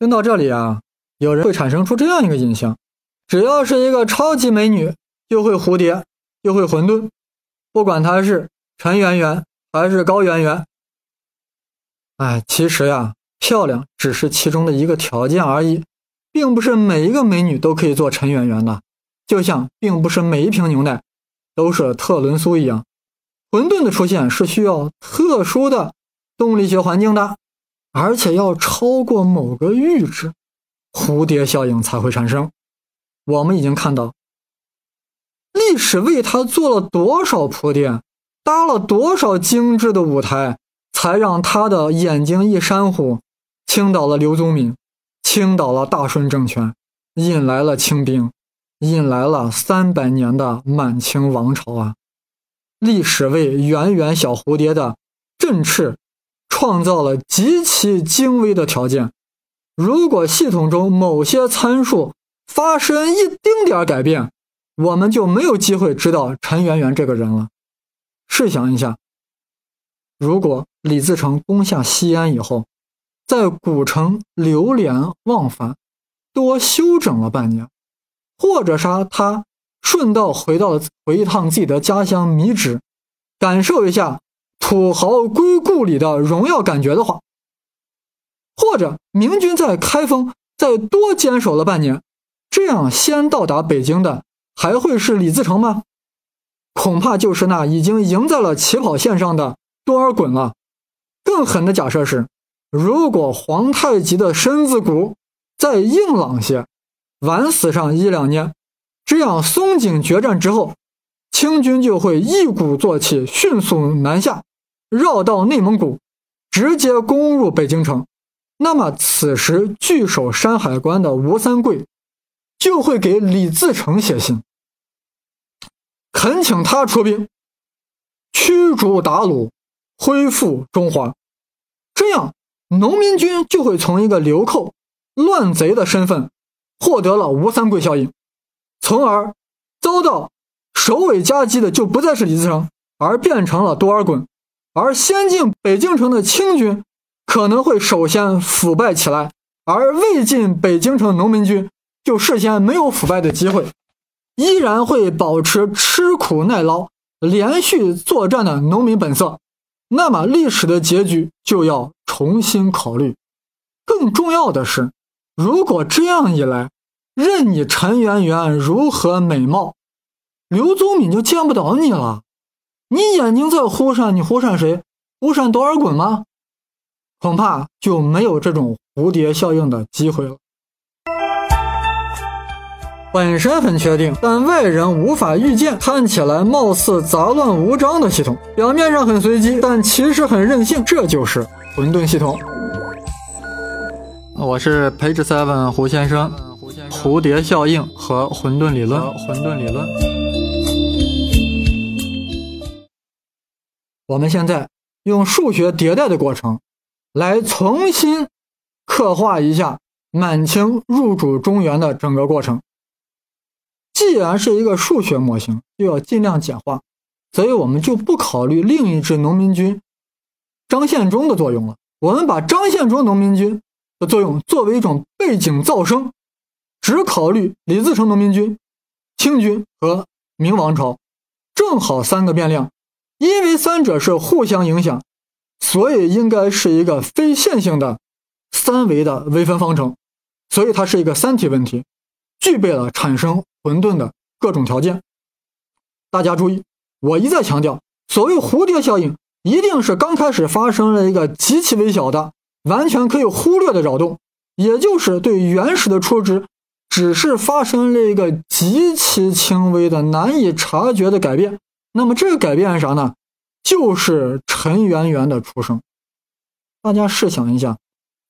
听到这里啊，有人会产生出这样一个印象：只要是一个超级美女，就会蝴蝶，就会混沌，不管她是陈圆圆还是高圆圆。哎，其实呀，漂亮只是其中的一个条件而已，并不是每一个美女都可以做陈圆圆的，就像并不是每一瓶牛奶都是特仑苏一样。混沌的出现是需要特殊的动力学环境的。而且要超过某个阈值，蝴蝶效应才会产生。我们已经看到，历史为他做了多少铺垫，搭了多少精致的舞台，才让他的眼睛一扇呼，倾倒了刘宗敏，倾倒了大顺政权，引来了清兵，引来了三百年的满清王朝啊！历史为圆圆小蝴蝶的振翅。创造了极其精微的条件。如果系统中某些参数发生一丁点改变，我们就没有机会知道陈圆圆这个人了。试想一下，如果李自成攻下西安以后，在古城流连忘返，多休整了半年，或者说他顺道回到了回一趟自己的家乡米脂，感受一下。土豪归故里的荣耀感觉的话，或者明军在开封再多坚守了半年，这样先到达北京的还会是李自成吗？恐怕就是那已经赢在了起跑线上的多尔衮了。更狠的假设是，如果皇太极的身子骨再硬朗些，晚死上一两年，这样松井决战之后，清军就会一鼓作气，迅速南下。绕到内蒙古，直接攻入北京城。那么，此时据守山海关的吴三桂就会给李自成写信，恳请他出兵驱逐鞑虏，恢复中华。这样，农民军就会从一个流寇、乱贼的身份获得了吴三桂效应，从而遭到首尾夹击的就不再是李自成，而变成了多尔衮。而先进北京城的清军可能会首先腐败起来，而未进北京城农民军就事先没有腐败的机会，依然会保持吃苦耐劳、连续作战的农民本色。那么历史的结局就要重新考虑。更重要的是，如果这样一来，任你陈圆圆如何美貌，刘宗敏就见不到你了。你眼睛在忽闪，你忽闪谁？忽闪多尔衮吗？恐怕就没有这种蝴蝶效应的机会了。本身很确定，但外人无法预见，看起来貌似杂乱无章的系统，表面上很随机，但其实很任性。这就是混沌系统。我是 Page Seven 胡先生，蝴蝶效应和混沌理论，混沌理论。我们现在用数学迭代的过程，来重新刻画一下满清入主中原的整个过程。既然是一个数学模型，就要尽量简化，所以我们就不考虑另一支农民军张献忠的作用了。我们把张献忠农民军的作用作为一种背景噪声，只考虑李自成农民军、清军和明王朝，正好三个变量。因为三者是互相影响，所以应该是一个非线性的三维的微分方程，所以它是一个三体问题，具备了产生混沌的各种条件。大家注意，我一再强调，所谓蝴蝶效应，一定是刚开始发生了一个极其微小的、完全可以忽略的扰动，也就是对原始的初值只是发生了一个极其轻微的、难以察觉的改变。那么这个改变是啥呢？就是陈圆圆的出生。大家试想一下，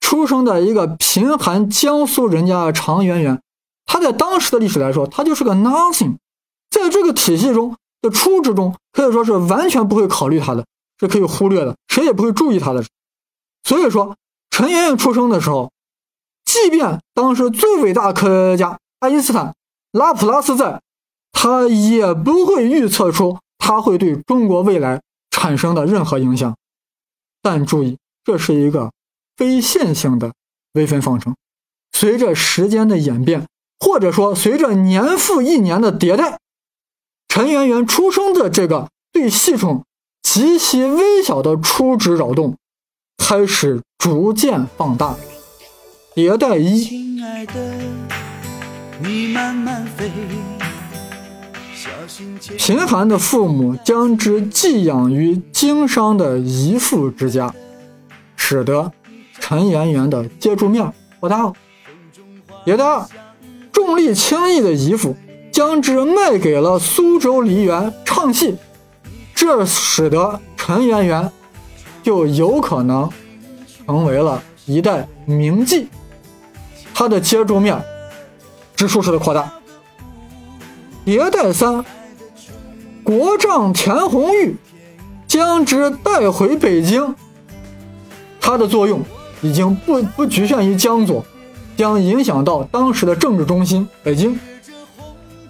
出生在一个贫寒江苏人家的常圆圆，他在当时的历史来说，他就是个 nothing，在这个体系中的初值中，可以说是完全不会考虑他的，是可以忽略的，谁也不会注意他的。所以说，陈圆圆出生的时候，即便当时最伟大科学家爱因斯坦、拉普拉斯在，他也不会预测出。它会对中国未来产生的任何影响，但注意，这是一个非线性的微分方程，随着时间的演变，或者说随着年复一年的迭代，陈圆圆出生的这个对系统极其微小的初值扰动，开始逐渐放大。迭代一，亲爱的，你慢慢飞。贫寒的父母将之寄养于经商的姨父之家，使得陈圆圆的接触面扩大了。迭代二，重利轻义的姨父将之卖给了苏州梨园唱戏，这使得陈圆圆就有可能成为了一代名妓。他的接触面之数式的扩大。迭代三，国丈田红玉将之带回北京，它的作用已经不不局限于江左，将影响到当时的政治中心北京。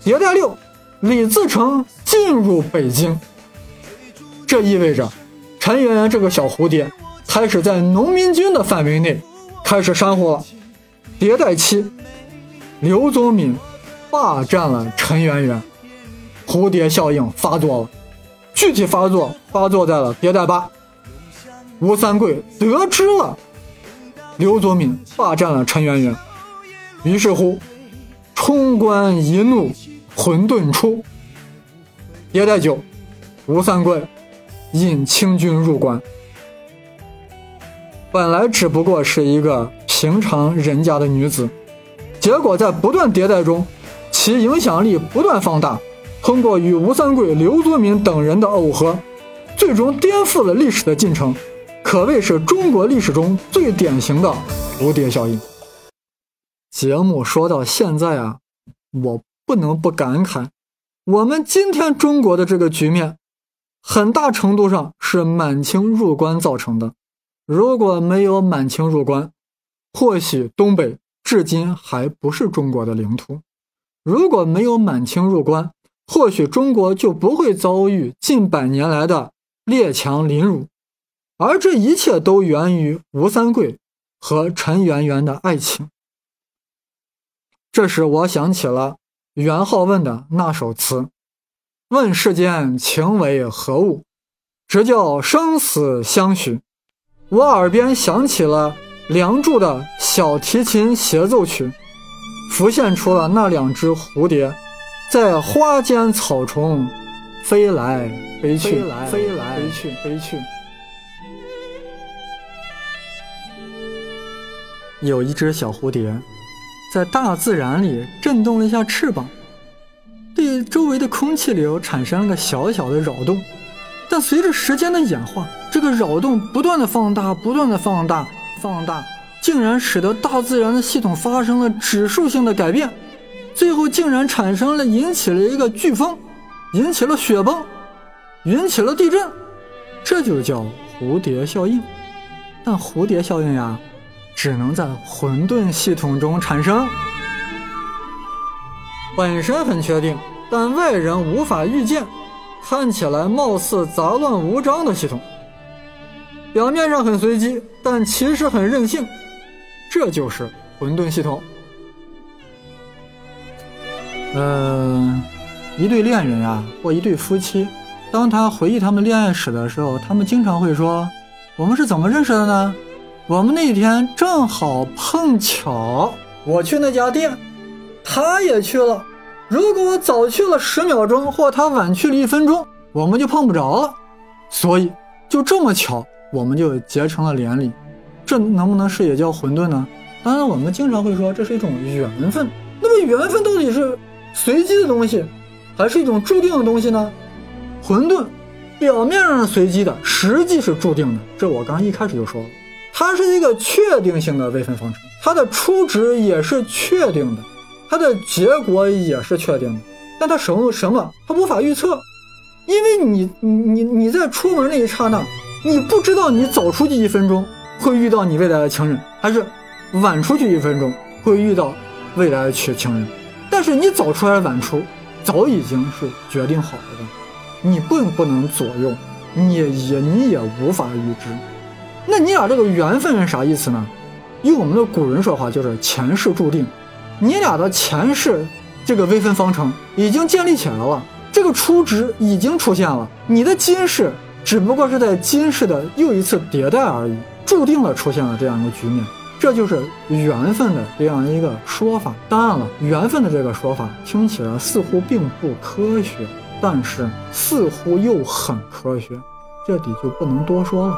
迭代六，李自成进入北京，这意味着陈圆圆这个小蝴蝶开始在农民军的范围内开始煽火了。迭代七，刘宗敏霸占了陈圆圆，蝴蝶效应发作了。具体发作发作在了迭代八，吴三桂得知了刘宗敏霸占了陈圆圆，于是乎冲冠一怒，混沌出。迭代九，吴三桂引清军入关，本来只不过是一个。平常人家的女子，结果在不断迭代中，其影响力不断放大。通过与吴三桂、刘宗敏等人的耦合，最终颠覆了历史的进程，可谓是中国历史中最典型的蝴蝶效应。节目说到现在啊，我不能不感慨，我们今天中国的这个局面，很大程度上是满清入关造成的。如果没有满清入关，或许东北至今还不是中国的领土。如果没有满清入关，或许中国就不会遭遇近百年来的列强凌辱。而这一切都源于吴三桂和陈圆圆的爱情。这时，我想起了元好问的那首词：“问世间情为何物，直教生死相许。”我耳边响起了。《梁祝》的小提琴协奏曲，浮现出了那两只蝴蝶，在花间草丛飞来飞去，飞来飞去，飞去。有一只小蝴蝶，在大自然里震动了一下翅膀，对周围的空气流产生了个小小的扰动，但随着时间的演化，这个扰动不断的放大，不断的放大。放大，竟然使得大自然的系统发生了指数性的改变，最后竟然产生了引起了一个飓风，引起了雪崩，引起了地震，这就叫蝴蝶效应。但蝴蝶效应呀，只能在混沌系统中产生，本身很确定，但外人无法预见，看起来貌似杂乱无章的系统。表面上很随机，但其实很任性，这就是混沌系统。嗯，一对恋人啊，或一对夫妻，当他回忆他们恋爱史的时候，他们经常会说：“我们是怎么认识的呢？我们那天正好碰巧，我去那家店，他也去了。如果我早去了十秒钟，或他晚去了一分钟，我们就碰不着了。所以就这么巧。”我们就结成了连理，这能不能是也叫混沌呢？当然，我们经常会说这是一种缘分。那么，缘分到底是随机的东西，还是一种注定的东西呢？混沌表面上是随机的，实际是注定的。这我刚一开始就说了，它是一个确定性的微分方程，它的初值也是确定的，它的结果也是确定的。但它什么什么，它无法预测，因为你你你你在出门那一刹那。你不知道你早出去一分钟会遇到你未来的情人，还是晚出去一分钟会遇到未来的情情人？但是你早出还是晚出，早已经是决定好了的，你并不能左右，你也你也无法预知。那你俩这个缘分是啥意思呢？用我们的古人说话就是前世注定，你俩的前世这个微分方程已经建立起来了，这个初值已经出现了，你的今世只不过是在今世的又一次迭代而已，注定了出现了这样一个局面，这就是缘分的这样一个说法。当然了，缘分的这个说法听起来似乎并不科学，但是似乎又很科学，这里就不能多说了。